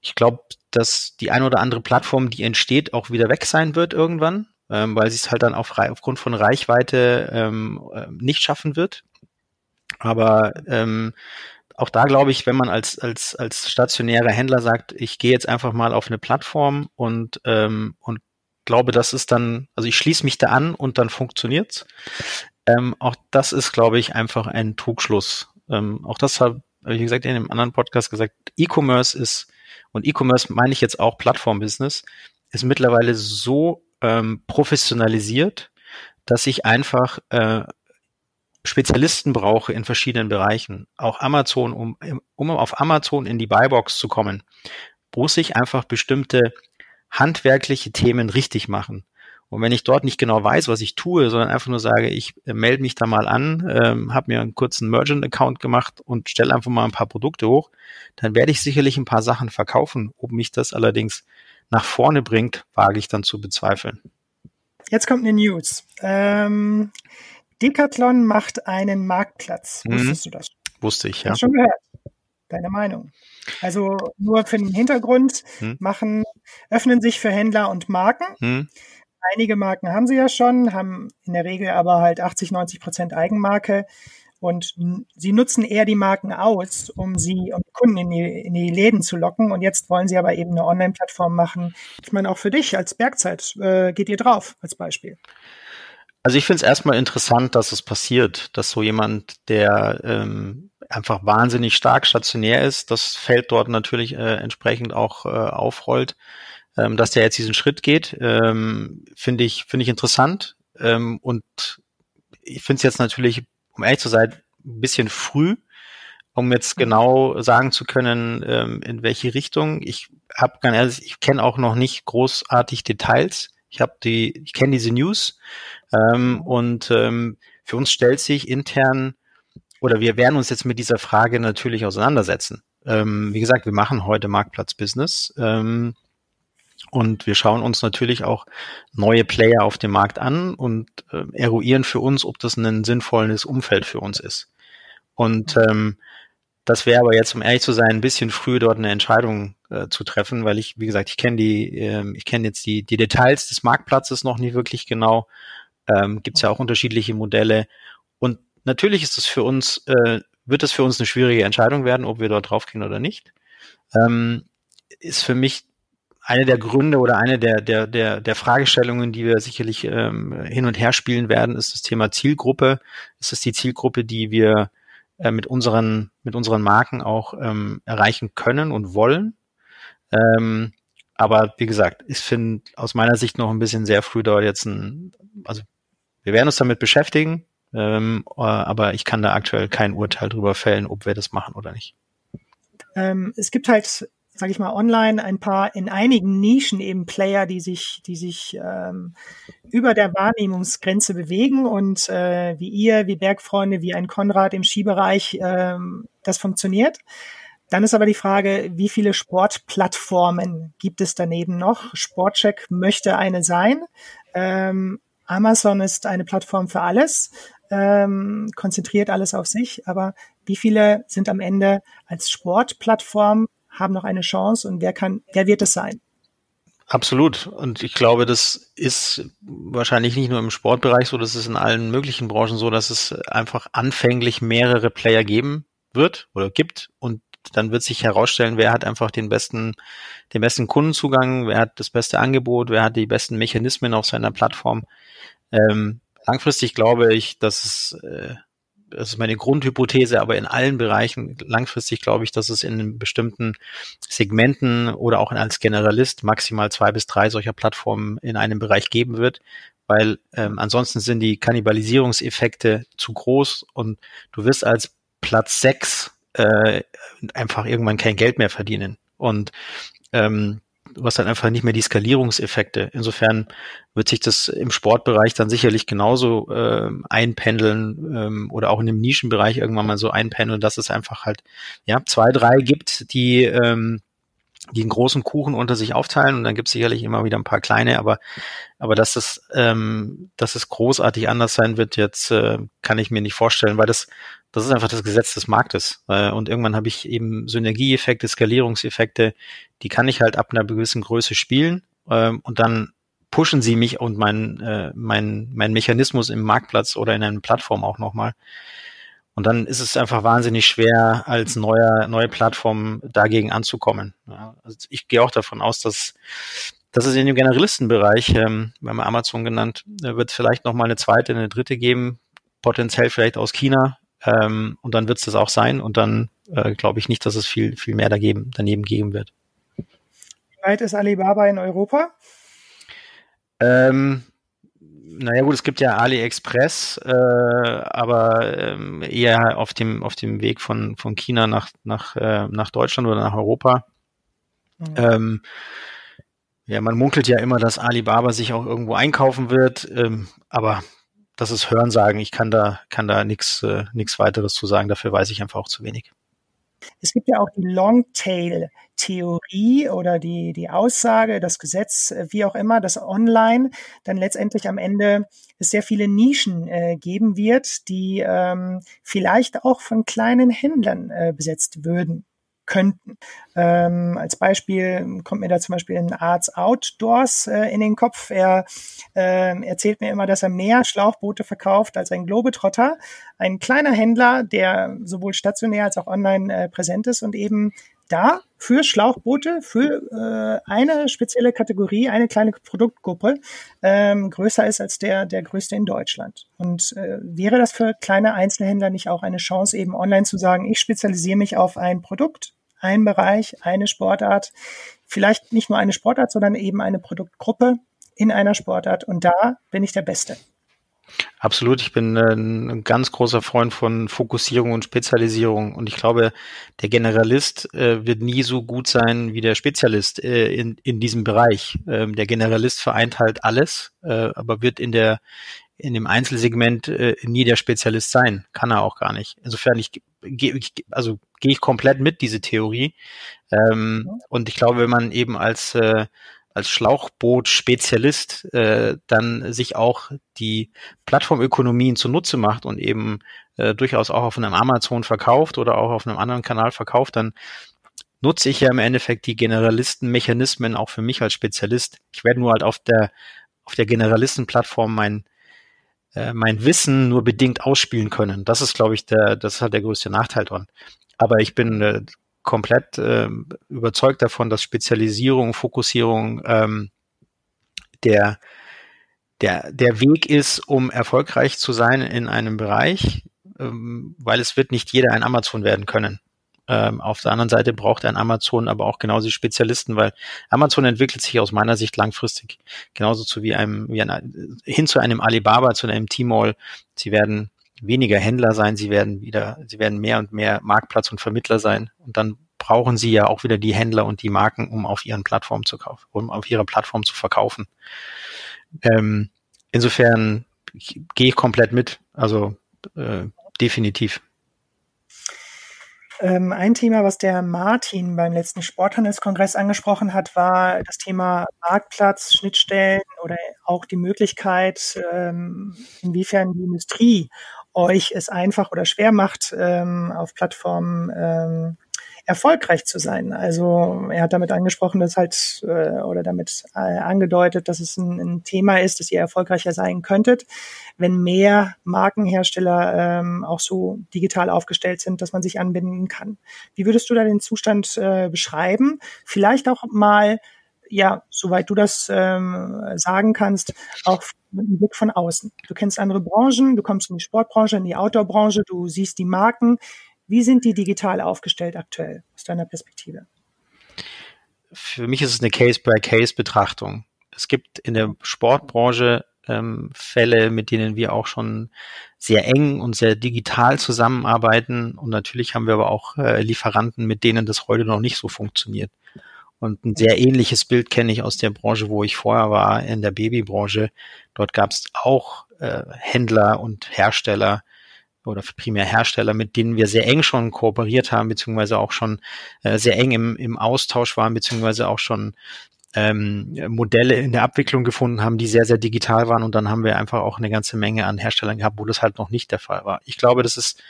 Ich glaube, dass die eine oder andere Plattform, die entsteht, auch wieder weg sein wird irgendwann, ähm, weil sie es halt dann auf, aufgrund von Reichweite ähm, äh, nicht schaffen wird. Aber ähm, auch da glaube ich, wenn man als, als, als stationärer Händler sagt, ich gehe jetzt einfach mal auf eine Plattform und, ähm, und glaube, das ist dann, also ich schließe mich da an und dann funktioniert's. Ähm, auch das ist, glaube ich, einfach ein Trugschluss. Ähm, auch das habe hab ich gesagt in einem anderen Podcast gesagt. E-Commerce ist, und E-Commerce meine ich jetzt auch Plattform-Business, ist mittlerweile so ähm, professionalisiert, dass ich einfach äh, Spezialisten brauche in verschiedenen Bereichen. Auch Amazon, um, um auf Amazon in die Buybox zu kommen, muss ich einfach bestimmte handwerkliche Themen richtig machen. Und wenn ich dort nicht genau weiß, was ich tue, sondern einfach nur sage, ich äh, melde mich da mal an, ähm, habe mir einen kurzen Merchant-Account gemacht und stelle einfach mal ein paar Produkte hoch, dann werde ich sicherlich ein paar Sachen verkaufen. Ob mich das allerdings nach vorne bringt, wage ich dann zu bezweifeln. Jetzt kommt eine News. Ähm, Decathlon macht einen Marktplatz. Mhm. Wusstest du das? Wusste ich, ja. Hast schon gehört. Deine Meinung. Also nur für den Hintergrund hm. machen, öffnen sich für Händler und Marken. Hm. Einige Marken haben sie ja schon, haben in der Regel aber halt 80, 90 Prozent Eigenmarke. Und sie nutzen eher die Marken aus, um sie, um Kunden in die, in die Läden zu locken. Und jetzt wollen sie aber eben eine Online-Plattform machen. Ich meine, auch für dich als Bergzeit äh, geht ihr drauf, als Beispiel. Also ich finde es erstmal interessant, dass es passiert, dass so jemand, der ähm, einfach wahnsinnig stark stationär ist, das Feld dort natürlich äh, entsprechend auch äh, aufrollt ähm, dass der jetzt diesen Schritt geht, ähm, finde ich, finde ich interessant. Ähm, und ich finde es jetzt natürlich, um ehrlich zu sein, ein bisschen früh, um jetzt genau sagen zu können, ähm, in welche Richtung. Ich habe ganz ehrlich, ich kenne auch noch nicht großartig Details. Ich habe die, ich kenne diese News ähm, und ähm, für uns stellt sich intern oder wir werden uns jetzt mit dieser Frage natürlich auseinandersetzen. Ähm, wie gesagt, wir machen heute Marktplatz-Business. Ähm, und wir schauen uns natürlich auch neue Player auf dem Markt an und äh, eruieren für uns, ob das ein sinnvolles Umfeld für uns ist. Und ähm, das wäre aber jetzt, um ehrlich zu sein, ein bisschen früh dort eine Entscheidung äh, zu treffen, weil ich, wie gesagt, ich kenne die, äh, ich kenne jetzt die, die Details des Marktplatzes noch nicht wirklich genau. Ähm, Gibt es ja auch unterschiedliche Modelle. Und natürlich ist es für uns, äh, wird es für uns eine schwierige Entscheidung werden, ob wir dort draufgehen oder nicht. Ähm, ist für mich eine der Gründe oder eine der, der, der, der Fragestellungen, die wir sicherlich ähm, hin und her spielen werden, ist das Thema Zielgruppe. Ist es die Zielgruppe, die wir äh, mit unseren, mit unseren Marken auch ähm, erreichen können und wollen? Ähm, aber wie gesagt, ich finde aus meiner Sicht noch ein bisschen sehr früh dort jetzt ein, also wir werden uns damit beschäftigen, ähm, aber ich kann da aktuell kein Urteil drüber fällen, ob wir das machen oder nicht. Ähm, es gibt halt sage ich mal, online ein paar in einigen Nischen eben Player, die sich, die sich ähm, über der Wahrnehmungsgrenze bewegen und äh, wie ihr, wie Bergfreunde, wie ein Konrad im Skibereich ähm, das funktioniert. Dann ist aber die Frage, wie viele Sportplattformen gibt es daneben noch? Sportcheck möchte eine sein. Ähm, Amazon ist eine Plattform für alles, ähm, konzentriert alles auf sich, aber wie viele sind am Ende als Sportplattform haben noch eine Chance und wer kann, wer wird es sein? Absolut. Und ich glaube, das ist wahrscheinlich nicht nur im Sportbereich so, das ist in allen möglichen Branchen so, dass es einfach anfänglich mehrere Player geben wird oder gibt und dann wird sich herausstellen, wer hat einfach den besten, den besten Kundenzugang, wer hat das beste Angebot, wer hat die besten Mechanismen auf seiner Plattform. Ähm, langfristig glaube ich, dass es, äh, das ist meine Grundhypothese, aber in allen Bereichen langfristig glaube ich, dass es in bestimmten Segmenten oder auch als Generalist maximal zwei bis drei solcher Plattformen in einem Bereich geben wird, weil ähm, ansonsten sind die Kannibalisierungseffekte zu groß und du wirst als Platz sechs äh, einfach irgendwann kein Geld mehr verdienen. Und ähm, du hast dann einfach nicht mehr die Skalierungseffekte. Insofern wird sich das im Sportbereich dann sicherlich genauso äh, einpendeln ähm, oder auch in dem Nischenbereich irgendwann mal so einpendeln, dass es einfach halt ja zwei, drei gibt, die ähm, die einen großen Kuchen unter sich aufteilen und dann gibt es sicherlich immer wieder ein paar kleine, aber aber dass es ähm, dass es großartig anders sein wird, jetzt äh, kann ich mir nicht vorstellen, weil das das ist einfach das Gesetz des Marktes. Äh, und irgendwann habe ich eben Synergieeffekte, Skalierungseffekte, die kann ich halt ab einer gewissen Größe spielen. Ähm, und dann pushen sie mich und mein, äh, mein, mein Mechanismus im Marktplatz oder in einer Plattform auch nochmal. Und dann ist es einfach wahnsinnig schwer, als neuer, neue Plattform dagegen anzukommen. Ja, also ich gehe auch davon aus, dass, dass es in dem Generalistenbereich, ähm, wir haben Amazon genannt, wird vielleicht nochmal eine zweite, eine dritte geben, potenziell vielleicht aus China, ähm, und dann wird es das auch sein. Und dann äh, glaube ich nicht, dass es viel, viel mehr dagegen, daneben geben wird. Wie weit ist Alibaba in Europa? Ähm, naja gut, es gibt ja AliExpress, äh, aber ähm, eher auf dem, auf dem Weg von, von China nach, nach, äh, nach Deutschland oder nach Europa. Mhm. Ähm, ja, man munkelt ja immer, dass Alibaba sich auch irgendwo einkaufen wird, ähm, aber das ist Hörensagen. Ich kann da, kann da nichts äh, nix weiteres zu sagen. Dafür weiß ich einfach auch zu wenig. Es gibt ja auch die Longtail-Theorie oder die, die Aussage, das Gesetz, äh, wie auch immer, dass online dann letztendlich am Ende es sehr viele Nischen äh, geben wird, die ähm, vielleicht auch von kleinen Händlern äh, besetzt würden könnten. Ähm, als Beispiel kommt mir da zum Beispiel ein Arts Outdoors äh, in den Kopf. Er äh, erzählt mir immer, dass er mehr Schlauchboote verkauft als ein Globetrotter. Ein kleiner Händler, der sowohl stationär als auch online äh, präsent ist und eben da für Schlauchboote, für äh, eine spezielle Kategorie, eine kleine Produktgruppe ähm, größer ist als der, der größte in Deutschland. Und äh, wäre das für kleine Einzelhändler nicht auch eine Chance, eben online zu sagen, ich spezialisiere mich auf ein Produkt, einen Bereich, eine Sportart, vielleicht nicht nur eine Sportart, sondern eben eine Produktgruppe in einer Sportart und da bin ich der Beste. Absolut, ich bin äh, ein ganz großer Freund von Fokussierung und Spezialisierung. Und ich glaube, der Generalist äh, wird nie so gut sein wie der Spezialist äh, in, in diesem Bereich. Ähm, der Generalist vereint halt alles, äh, aber wird in der in dem Einzelsegment äh, nie der Spezialist sein, kann er auch gar nicht. Insofern ich, ich also gehe ich komplett mit diese Theorie. Ähm, und ich glaube, wenn man eben als äh, als Schlauchboot-Spezialist äh, dann sich auch die Plattformökonomien zunutze macht und eben äh, durchaus auch auf einem Amazon verkauft oder auch auf einem anderen Kanal verkauft, dann nutze ich ja im Endeffekt die Generalistenmechanismen auch für mich als Spezialist. Ich werde nur halt auf der auf der Generalistenplattform mein äh, mein Wissen nur bedingt ausspielen können. Das ist, glaube ich, der das ist halt der größte Nachteil dran. Aber ich bin äh, komplett äh, überzeugt davon, dass Spezialisierung, Fokussierung ähm, der, der, der Weg ist, um erfolgreich zu sein in einem Bereich, ähm, weil es wird nicht jeder ein Amazon werden können. Ähm, auf der anderen Seite braucht ein Amazon aber auch genauso Spezialisten, weil Amazon entwickelt sich aus meiner Sicht langfristig genauso zu wie einem, wie ein, hin zu einem Alibaba, zu einem T-Mall. Sie werden weniger Händler sein, sie werden wieder, sie werden mehr und mehr Marktplatz und Vermittler sein. Und dann brauchen sie ja auch wieder die Händler und die Marken, um auf ihren Plattformen zu kaufen, um auf ihrer Plattform zu verkaufen. Ähm, insofern gehe ich komplett mit. Also äh, definitiv. Ähm, ein Thema, was der Martin beim letzten Sporthandelskongress angesprochen hat, war das Thema Marktplatz, Schnittstellen oder auch die Möglichkeit, ähm, inwiefern die Industrie euch es einfach oder schwer macht, ähm, auf Plattformen ähm, erfolgreich zu sein. Also er hat damit angesprochen, dass halt äh, oder damit äh, angedeutet, dass es ein, ein, Thema ist, dass ihr erfolgreicher sein könntet, wenn mehr Markenhersteller ähm, auch so digital aufgestellt sind, dass man sich anbinden kann. Wie würdest du da den Zustand äh, beschreiben? Vielleicht auch mal ja, soweit du das ähm, sagen kannst, auch mit einem Blick von außen. Du kennst andere Branchen, du kommst in die Sportbranche, in die Outdoorbranche, du siehst die Marken. Wie sind die digital aufgestellt aktuell aus deiner Perspektive? Für mich ist es eine Case-by-Case-Betrachtung. Es gibt in der Sportbranche ähm, Fälle, mit denen wir auch schon sehr eng und sehr digital zusammenarbeiten. Und natürlich haben wir aber auch äh, Lieferanten, mit denen das heute noch nicht so funktioniert. Und ein sehr ähnliches Bild kenne ich aus der Branche, wo ich vorher war, in der Babybranche. Dort gab es auch äh, Händler und Hersteller oder primär Hersteller, mit denen wir sehr eng schon kooperiert haben, beziehungsweise auch schon äh, sehr eng im, im Austausch waren, beziehungsweise auch schon ähm, Modelle in der Abwicklung gefunden haben, die sehr, sehr digital waren. Und dann haben wir einfach auch eine ganze Menge an Herstellern gehabt, wo das halt noch nicht der Fall war. Ich glaube, das ist,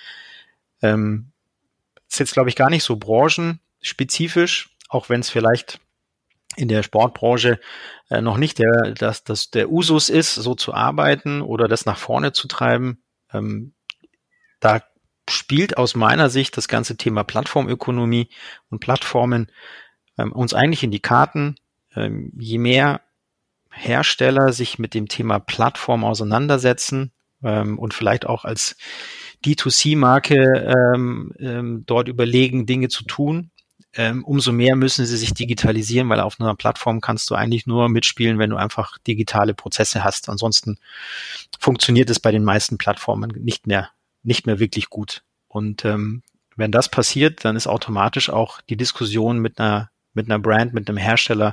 ähm, ist jetzt, glaube ich, gar nicht so branchenspezifisch, auch wenn es vielleicht in der Sportbranche äh, noch nicht der, dass das der Usus ist, so zu arbeiten oder das nach vorne zu treiben. Ähm, da spielt aus meiner Sicht das ganze Thema Plattformökonomie und Plattformen ähm, uns eigentlich in die Karten. Ähm, je mehr Hersteller sich mit dem Thema Plattform auseinandersetzen ähm, und vielleicht auch als D2C-Marke ähm, ähm, dort überlegen, Dinge zu tun, ähm, umso mehr müssen sie sich digitalisieren, weil auf einer Plattform kannst du eigentlich nur mitspielen, wenn du einfach digitale Prozesse hast. Ansonsten funktioniert es bei den meisten Plattformen nicht mehr, nicht mehr wirklich gut. Und ähm, wenn das passiert, dann ist automatisch auch die Diskussion mit einer, mit einer Brand, mit einem Hersteller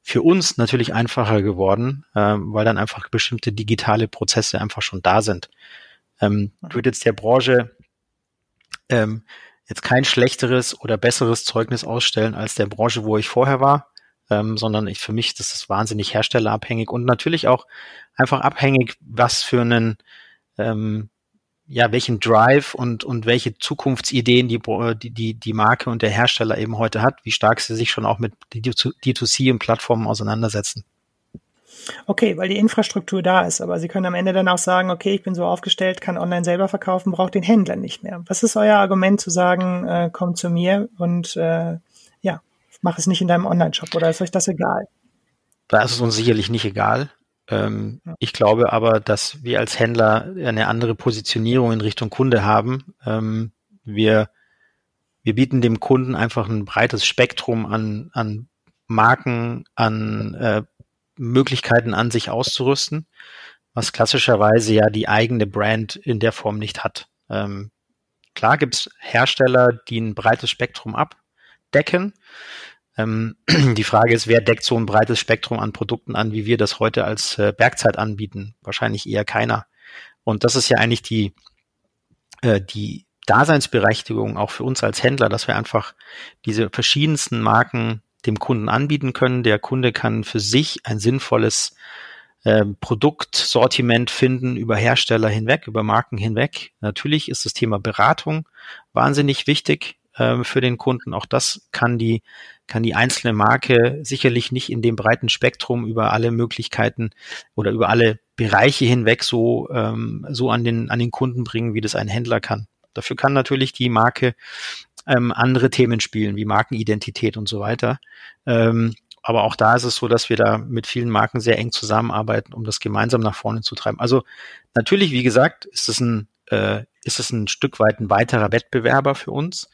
für uns natürlich einfacher geworden, ähm, weil dann einfach bestimmte digitale Prozesse einfach schon da sind. Ähm, wird jetzt der Branche ähm, jetzt kein schlechteres oder besseres Zeugnis ausstellen als der Branche, wo ich vorher war, ähm, sondern ich für mich das ist wahnsinnig herstellerabhängig und natürlich auch einfach abhängig, was für einen ähm, ja, welchen Drive und, und welche Zukunftsideen die, die, die Marke und der Hersteller eben heute hat, wie stark sie sich schon auch mit D2C und Plattformen auseinandersetzen. Okay, weil die Infrastruktur da ist, aber Sie können am Ende dann auch sagen, okay, ich bin so aufgestellt, kann online selber verkaufen, braucht den Händler nicht mehr. Was ist euer Argument zu sagen, äh, komm zu mir und äh, ja, mach es nicht in deinem Online-Shop oder ist euch das egal? Da ist es uns sicherlich nicht egal. Ähm, ja. Ich glaube aber, dass wir als Händler eine andere Positionierung in Richtung Kunde haben. Ähm, wir, wir bieten dem Kunden einfach ein breites Spektrum an, an Marken, an äh, Möglichkeiten an, sich auszurüsten, was klassischerweise ja die eigene Brand in der Form nicht hat. Ähm, klar gibt's Hersteller, die ein breites Spektrum abdecken. Ähm, die Frage ist, wer deckt so ein breites Spektrum an Produkten an, wie wir das heute als äh, Bergzeit anbieten? Wahrscheinlich eher keiner. Und das ist ja eigentlich die, äh, die Daseinsberechtigung auch für uns als Händler, dass wir einfach diese verschiedensten Marken dem Kunden anbieten können. Der Kunde kann für sich ein sinnvolles äh, Produktsortiment finden über Hersteller hinweg, über Marken hinweg. Natürlich ist das Thema Beratung wahnsinnig wichtig äh, für den Kunden. Auch das kann die kann die einzelne Marke sicherlich nicht in dem breiten Spektrum über alle Möglichkeiten oder über alle Bereiche hinweg so ähm, so an den an den Kunden bringen, wie das ein Händler kann. Dafür kann natürlich die Marke ähm, andere Themen spielen, wie Markenidentität und so weiter. Ähm, aber auch da ist es so, dass wir da mit vielen Marken sehr eng zusammenarbeiten, um das gemeinsam nach vorne zu treiben. Also natürlich, wie gesagt, ist es ein, äh, ist es ein Stück weit ein weiterer Wettbewerber für uns.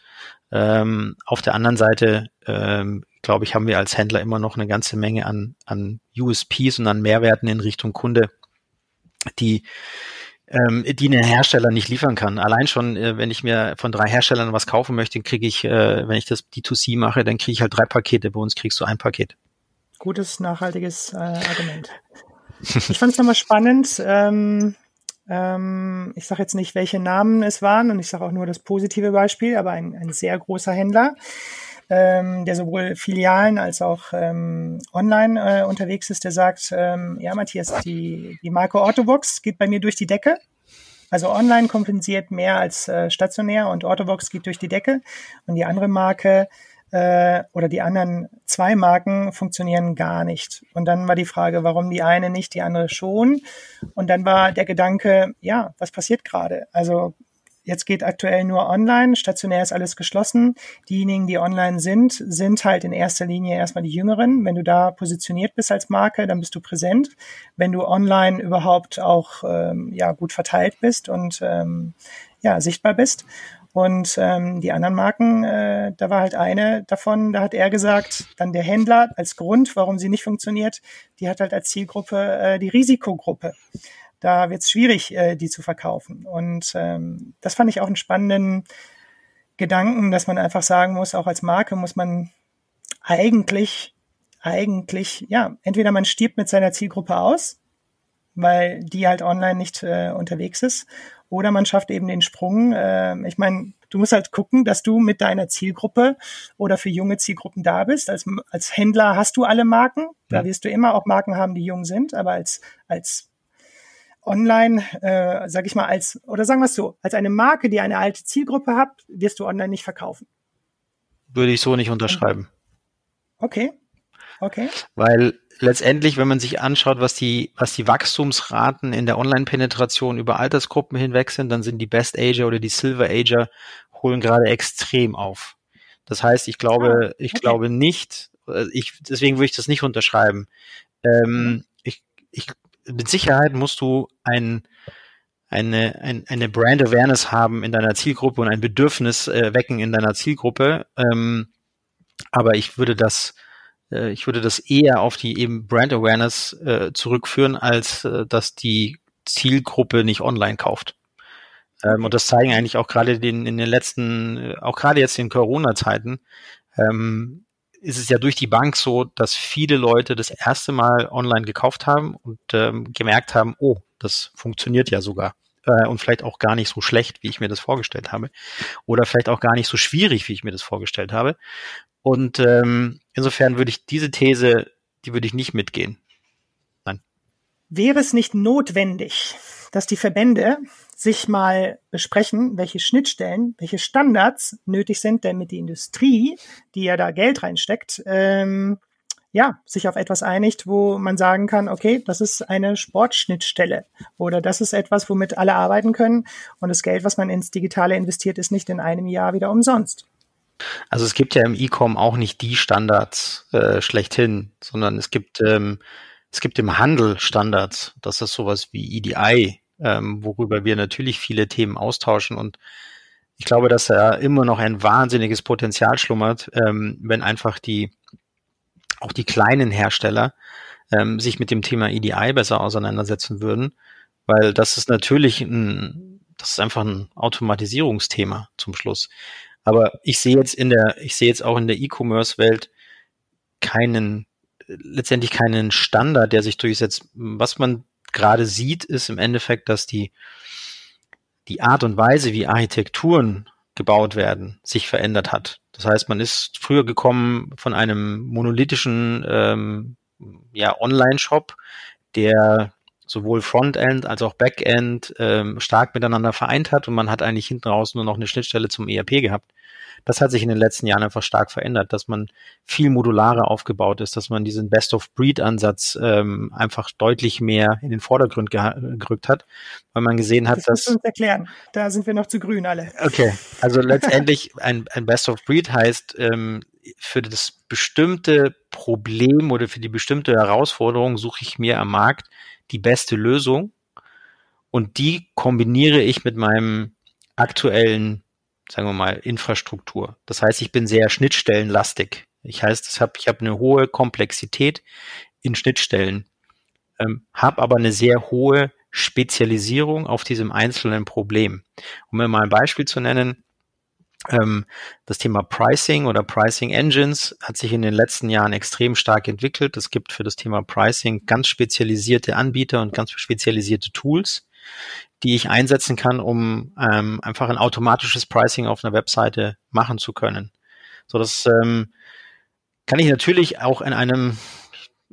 Ähm, auf der anderen Seite, ähm, glaube ich, haben wir als Händler immer noch eine ganze Menge an, an USPs und an Mehrwerten in Richtung Kunde, die ähm, die ein Hersteller nicht liefern kann. Allein schon, äh, wenn ich mir von drei Herstellern was kaufen möchte, kriege ich, äh, wenn ich das D2C mache, dann kriege ich halt drei Pakete. Bei uns kriegst du ein Paket. Gutes, nachhaltiges äh, Argument. Ich fand es nochmal spannend. Ähm, ähm, ich sage jetzt nicht, welche Namen es waren und ich sage auch nur das positive Beispiel, aber ein, ein sehr großer Händler ähm, der sowohl Filialen als auch ähm, online äh, unterwegs ist, der sagt, ähm, ja Matthias, die, die Marke Orthobox geht bei mir durch die Decke. Also online kompensiert mehr als äh, stationär und Orthovox geht durch die Decke und die andere Marke äh, oder die anderen zwei Marken funktionieren gar nicht. Und dann war die Frage, warum die eine nicht, die andere schon. Und dann war der Gedanke, ja, was passiert gerade? Also Jetzt geht aktuell nur online, stationär ist alles geschlossen. Diejenigen, die online sind, sind halt in erster Linie erstmal die Jüngeren. Wenn du da positioniert bist als Marke, dann bist du präsent. Wenn du online überhaupt auch ähm, ja gut verteilt bist und ähm, ja sichtbar bist. Und ähm, die anderen Marken, äh, da war halt eine davon, da hat er gesagt, dann der Händler als Grund, warum sie nicht funktioniert, die hat halt als Zielgruppe äh, die Risikogruppe da wird es schwierig, äh, die zu verkaufen. Und ähm, das fand ich auch einen spannenden Gedanken, dass man einfach sagen muss, auch als Marke muss man eigentlich, eigentlich, ja, entweder man stirbt mit seiner Zielgruppe aus, weil die halt online nicht äh, unterwegs ist, oder man schafft eben den Sprung. Äh, ich meine, du musst halt gucken, dass du mit deiner Zielgruppe oder für junge Zielgruppen da bist. Als, als Händler hast du alle Marken. Da wirst du immer auch Marken haben, die jung sind, aber als, als online, äh, sag ich mal, als, oder sagen wir es so, als eine Marke, die eine alte Zielgruppe hat, wirst du online nicht verkaufen. Würde ich so nicht unterschreiben. Okay. Okay. Weil letztendlich, wenn man sich anschaut, was die, was die Wachstumsraten in der Online-Penetration über Altersgruppen hinweg sind, dann sind die Best Ager oder die Silver Ager holen gerade extrem auf. Das heißt, ich glaube, ah, okay. ich glaube nicht, äh, ich, deswegen würde ich das nicht unterschreiben. Ähm, mhm. ich, ich mit Sicherheit musst du ein, eine, ein, eine Brand Awareness haben in deiner Zielgruppe und ein Bedürfnis äh, wecken in deiner Zielgruppe. Ähm, aber ich würde das, äh, ich würde das eher auf die eben Brand Awareness äh, zurückführen, als äh, dass die Zielgruppe nicht online kauft. Ähm, und das zeigen eigentlich auch gerade den, in den letzten, äh, auch gerade jetzt in Corona-Zeiten, ähm, ist es ja durch die Bank so, dass viele Leute das erste Mal online gekauft haben und ähm, gemerkt haben, oh, das funktioniert ja sogar. Äh, und vielleicht auch gar nicht so schlecht, wie ich mir das vorgestellt habe. Oder vielleicht auch gar nicht so schwierig, wie ich mir das vorgestellt habe. Und ähm, insofern würde ich diese These, die würde ich nicht mitgehen. Nein. Wäre es nicht notwendig, dass die Verbände sich mal besprechen, welche Schnittstellen, welche Standards nötig sind, damit die Industrie, die ja da Geld reinsteckt, ähm, ja, sich auf etwas einigt, wo man sagen kann, okay, das ist eine Sportschnittstelle oder das ist etwas, womit alle arbeiten können und das Geld, was man ins Digitale investiert, ist nicht in einem Jahr wieder umsonst. Also es gibt ja im E-Com auch nicht die Standards äh, schlechthin, sondern es gibt ähm, es gibt im Handel Standards. Das ist sowas wie EDI, ähm, worüber wir natürlich viele Themen austauschen und ich glaube, dass da immer noch ein wahnsinniges Potenzial schlummert, ähm, wenn einfach die auch die kleinen Hersteller ähm, sich mit dem Thema EDI besser auseinandersetzen würden, weil das ist natürlich ein, das ist einfach ein Automatisierungsthema zum Schluss. Aber ich sehe jetzt in der, ich sehe jetzt auch in der E-Commerce-Welt keinen, letztendlich keinen Standard, der sich durchsetzt. Was man gerade sieht, ist im Endeffekt, dass die, die Art und Weise, wie Architekturen gebaut werden, sich verändert hat. Das heißt, man ist früher gekommen von einem monolithischen ähm, ja, Online-Shop, der sowohl Frontend als auch Backend ähm, stark miteinander vereint hat und man hat eigentlich hinten raus nur noch eine Schnittstelle zum ERP gehabt das hat sich in den letzten Jahren einfach stark verändert, dass man viel modularer aufgebaut ist, dass man diesen Best-of-Breed-Ansatz ähm, einfach deutlich mehr in den Vordergrund gerückt hat, weil man gesehen hat, das dass... Das uns erklären, da sind wir noch zu grün alle. Okay, also letztendlich ein, ein Best-of-Breed heißt, ähm, für das bestimmte Problem oder für die bestimmte Herausforderung suche ich mir am Markt die beste Lösung und die kombiniere ich mit meinem aktuellen sagen wir mal, Infrastruktur. Das heißt, ich bin sehr schnittstellenlastig. Ich heißt, ich habe ich hab eine hohe Komplexität in Schnittstellen, ähm, habe aber eine sehr hohe Spezialisierung auf diesem einzelnen Problem. Um mir mal ein Beispiel zu nennen, das Thema Pricing oder Pricing Engines hat sich in den letzten Jahren extrem stark entwickelt. Es gibt für das Thema Pricing ganz spezialisierte Anbieter und ganz spezialisierte Tools die ich einsetzen kann, um ähm, einfach ein automatisches Pricing auf einer Webseite machen zu können. So, das ähm, kann ich natürlich auch in einem,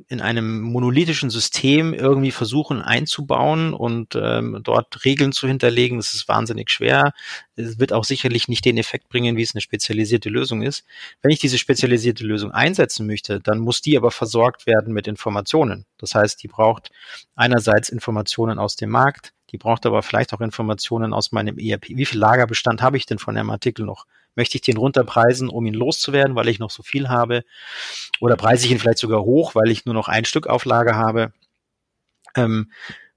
in einem monolithischen System irgendwie versuchen einzubauen und ähm, dort Regeln zu hinterlegen. Das ist wahnsinnig schwer. Es wird auch sicherlich nicht den Effekt bringen, wie es eine spezialisierte Lösung ist. Wenn ich diese spezialisierte Lösung einsetzen möchte, dann muss die aber versorgt werden mit Informationen. Das heißt, die braucht einerseits Informationen aus dem Markt, die braucht aber vielleicht auch Informationen aus meinem ERP. Wie viel Lagerbestand habe ich denn von dem Artikel noch? Möchte ich den runterpreisen, um ihn loszuwerden, weil ich noch so viel habe? Oder preise ich ihn vielleicht sogar hoch, weil ich nur noch ein Stück auf Lager habe? Ähm,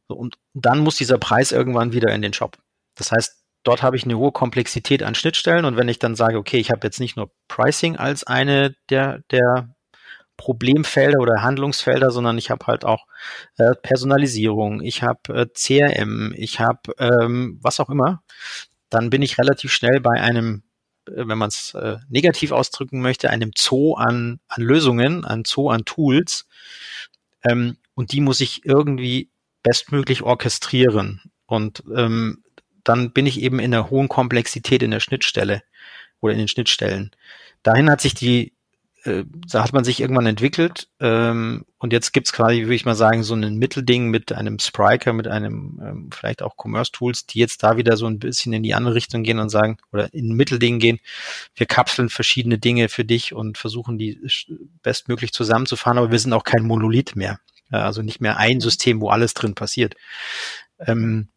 und dann muss dieser Preis irgendwann wieder in den Shop. Das heißt, dort habe ich eine hohe Komplexität an Schnittstellen und wenn ich dann sage, okay, ich habe jetzt nicht nur Pricing als eine der, der Problemfelder oder Handlungsfelder, sondern ich habe halt auch äh, Personalisierung, ich habe äh, CRM, ich habe ähm, was auch immer, dann bin ich relativ schnell bei einem, wenn man es äh, negativ ausdrücken möchte, einem Zoo an, an Lösungen, ein Zoo an Tools. Ähm, und die muss ich irgendwie bestmöglich orchestrieren. Und ähm, dann bin ich eben in einer hohen Komplexität in der Schnittstelle oder in den Schnittstellen. Dahin hat sich die äh, da hat man sich irgendwann entwickelt ähm, und jetzt gibt's quasi, würde ich mal sagen, so ein Mittelding mit einem Spriker, mit einem ähm, vielleicht auch Commerce-Tools, die jetzt da wieder so ein bisschen in die andere Richtung gehen und sagen, oder in ein Mittelding gehen, wir kapseln verschiedene Dinge für dich und versuchen die bestmöglich zusammenzufahren, aber wir sind auch kein Monolith mehr. Also nicht mehr ein System, wo alles drin passiert. Ähm,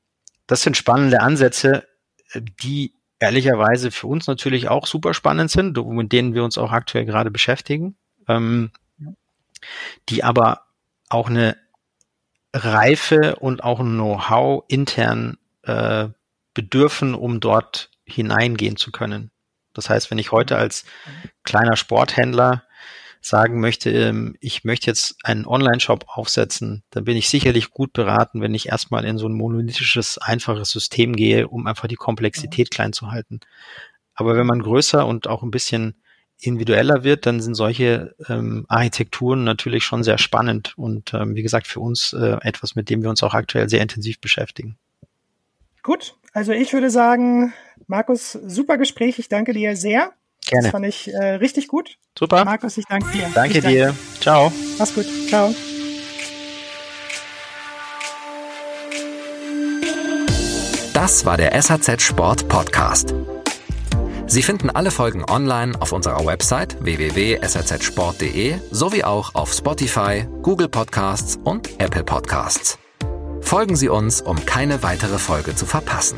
das sind spannende Ansätze, äh, die ehrlicherweise für uns natürlich auch super spannend sind, mit denen wir uns auch aktuell gerade beschäftigen, ähm, die aber auch eine Reife und auch ein Know-how intern äh, bedürfen, um dort hineingehen zu können. Das heißt, wenn ich heute als kleiner Sporthändler sagen möchte, ähm, ich möchte jetzt einen Online-Shop aufsetzen, dann bin ich sicherlich gut beraten, wenn ich erstmal in so ein monolithisches, einfaches System gehe, um einfach die Komplexität klein zu halten. Aber wenn man größer und auch ein bisschen individueller wird, dann sind solche ähm, Architekturen natürlich schon sehr spannend und ähm, wie gesagt für uns äh, etwas, mit dem wir uns auch aktuell sehr intensiv beschäftigen. Gut, also ich würde sagen, Markus, super Gespräch. Ich danke dir sehr. Gerne. Das fand ich äh, richtig gut. Super. Markus, ich danke dir. Danke ich dir. Ciao. Mach's gut. Ciao. Das war der SAZ Sport Podcast. Sie finden alle Folgen online auf unserer Website www.sazsport.de sowie auch auf Spotify, Google Podcasts und Apple Podcasts. Folgen Sie uns, um keine weitere Folge zu verpassen.